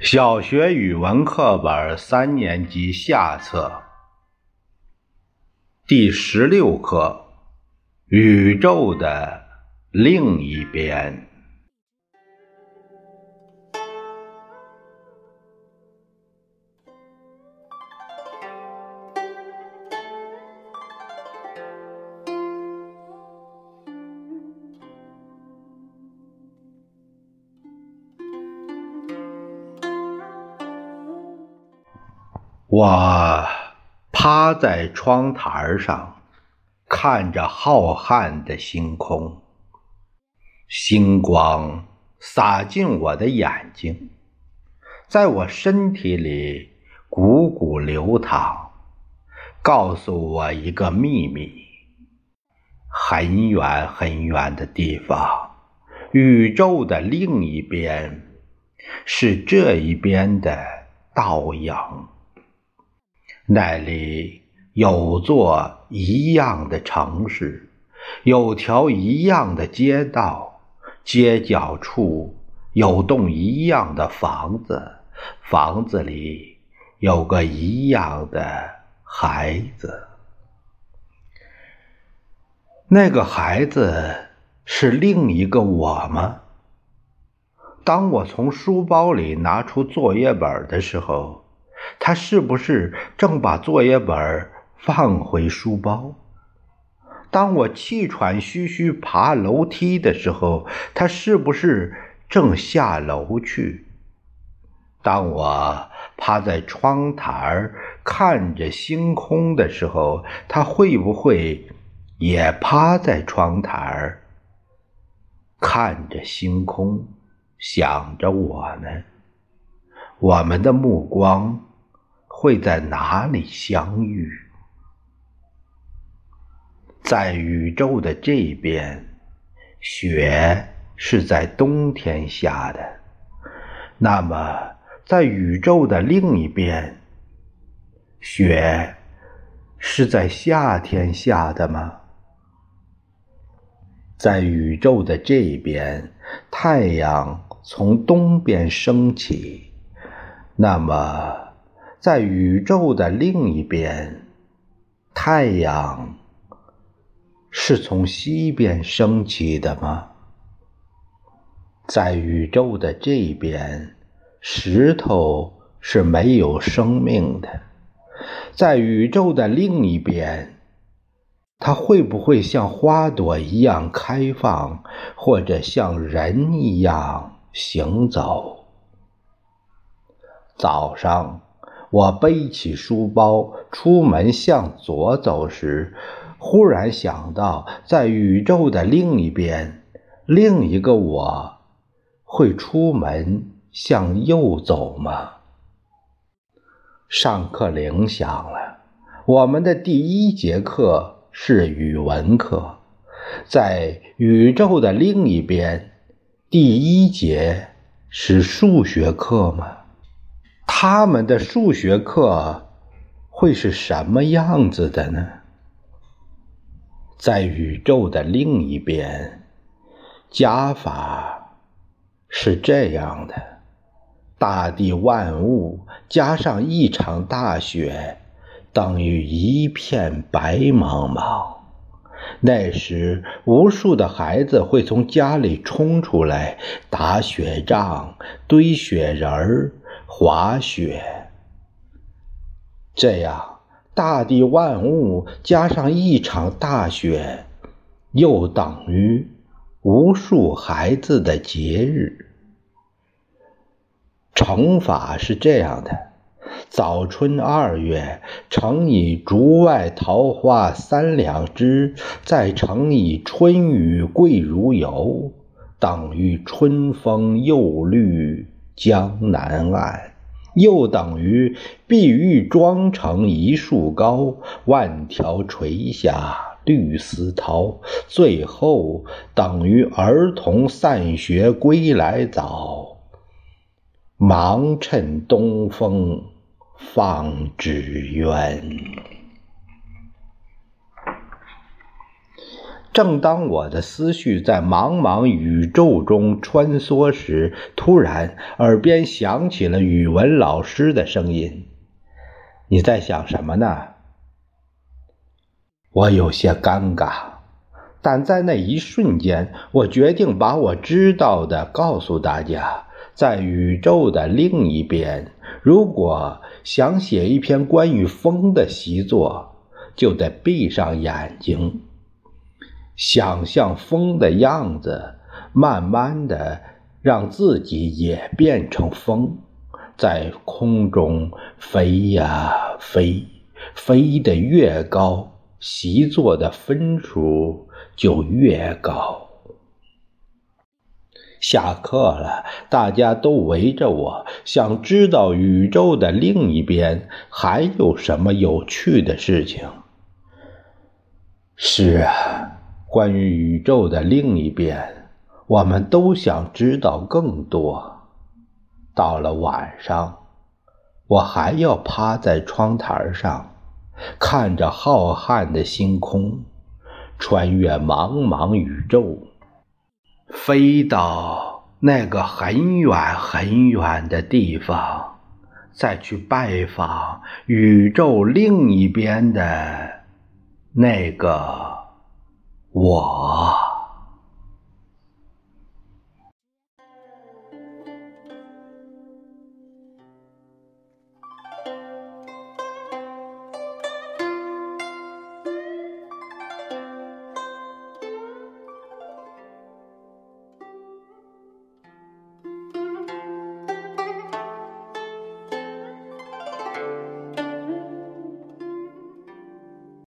小学语文课本三年级下册第十六课《宇宙的另一边》。我趴在窗台上，看着浩瀚的星空，星光洒进我的眼睛，在我身体里汩汩流淌，告诉我一个秘密：很远很远的地方，宇宙的另一边，是这一边的倒影。那里有座一样的城市，有条一样的街道，街角处有栋一样的房子，房子里有个一样的孩子。那个孩子是另一个我吗？当我从书包里拿出作业本的时候。他是不是正把作业本放回书包？当我气喘吁吁爬楼梯的时候，他是不是正下楼去？当我趴在窗台看着星空的时候，他会不会也趴在窗台看着星空，想着我呢？我们的目光。会在哪里相遇？在宇宙的这边，雪是在冬天下的；那么，在宇宙的另一边，雪是在夏天下的吗？在宇宙的这边，太阳从东边升起；那么。在宇宙的另一边，太阳是从西边升起的吗？在宇宙的这边，石头是没有生命的；在宇宙的另一边，它会不会像花朵一样开放，或者像人一样行走？早上。我背起书包出门向左走时，忽然想到，在宇宙的另一边，另一个我会出门向右走吗？上课铃响了，我们的第一节课是语文课，在宇宙的另一边，第一节是数学课吗？他们的数学课会是什么样子的呢？在宇宙的另一边，加法是这样的：大地万物加上一场大雪，等于一片白茫茫。那时，无数的孩子会从家里冲出来，打雪仗、堆雪人儿。滑雪，这样大地万物加上一场大雪，又等于无数孩子的节日。乘法是这样的：早春二月乘以竹外桃花三两枝，再乘以春雨贵如油，等于春风又绿。江南岸，又等于碧玉妆成一树高，万条垂下绿丝绦，最后等于儿童散学归来早，忙趁东风放纸鸢。正当我的思绪在茫茫宇宙中穿梭时，突然耳边响起了语文老师的声音：“你在想什么呢？”我有些尴尬，但在那一瞬间，我决定把我知道的告诉大家。在宇宙的另一边，如果想写一篇关于风的习作，就得闭上眼睛，想象风的样子，慢慢的让自己也变成风，在空中飞呀飞，飞得越高。习作的分数就越高。下课了，大家都围着我，想知道宇宙的另一边还有什么有趣的事情。是啊，关于宇宙的另一边，我们都想知道更多。到了晚上，我还要趴在窗台上。看着浩瀚的星空，穿越茫茫宇宙，飞到那个很远很远的地方，再去拜访宇宙另一边的那个我。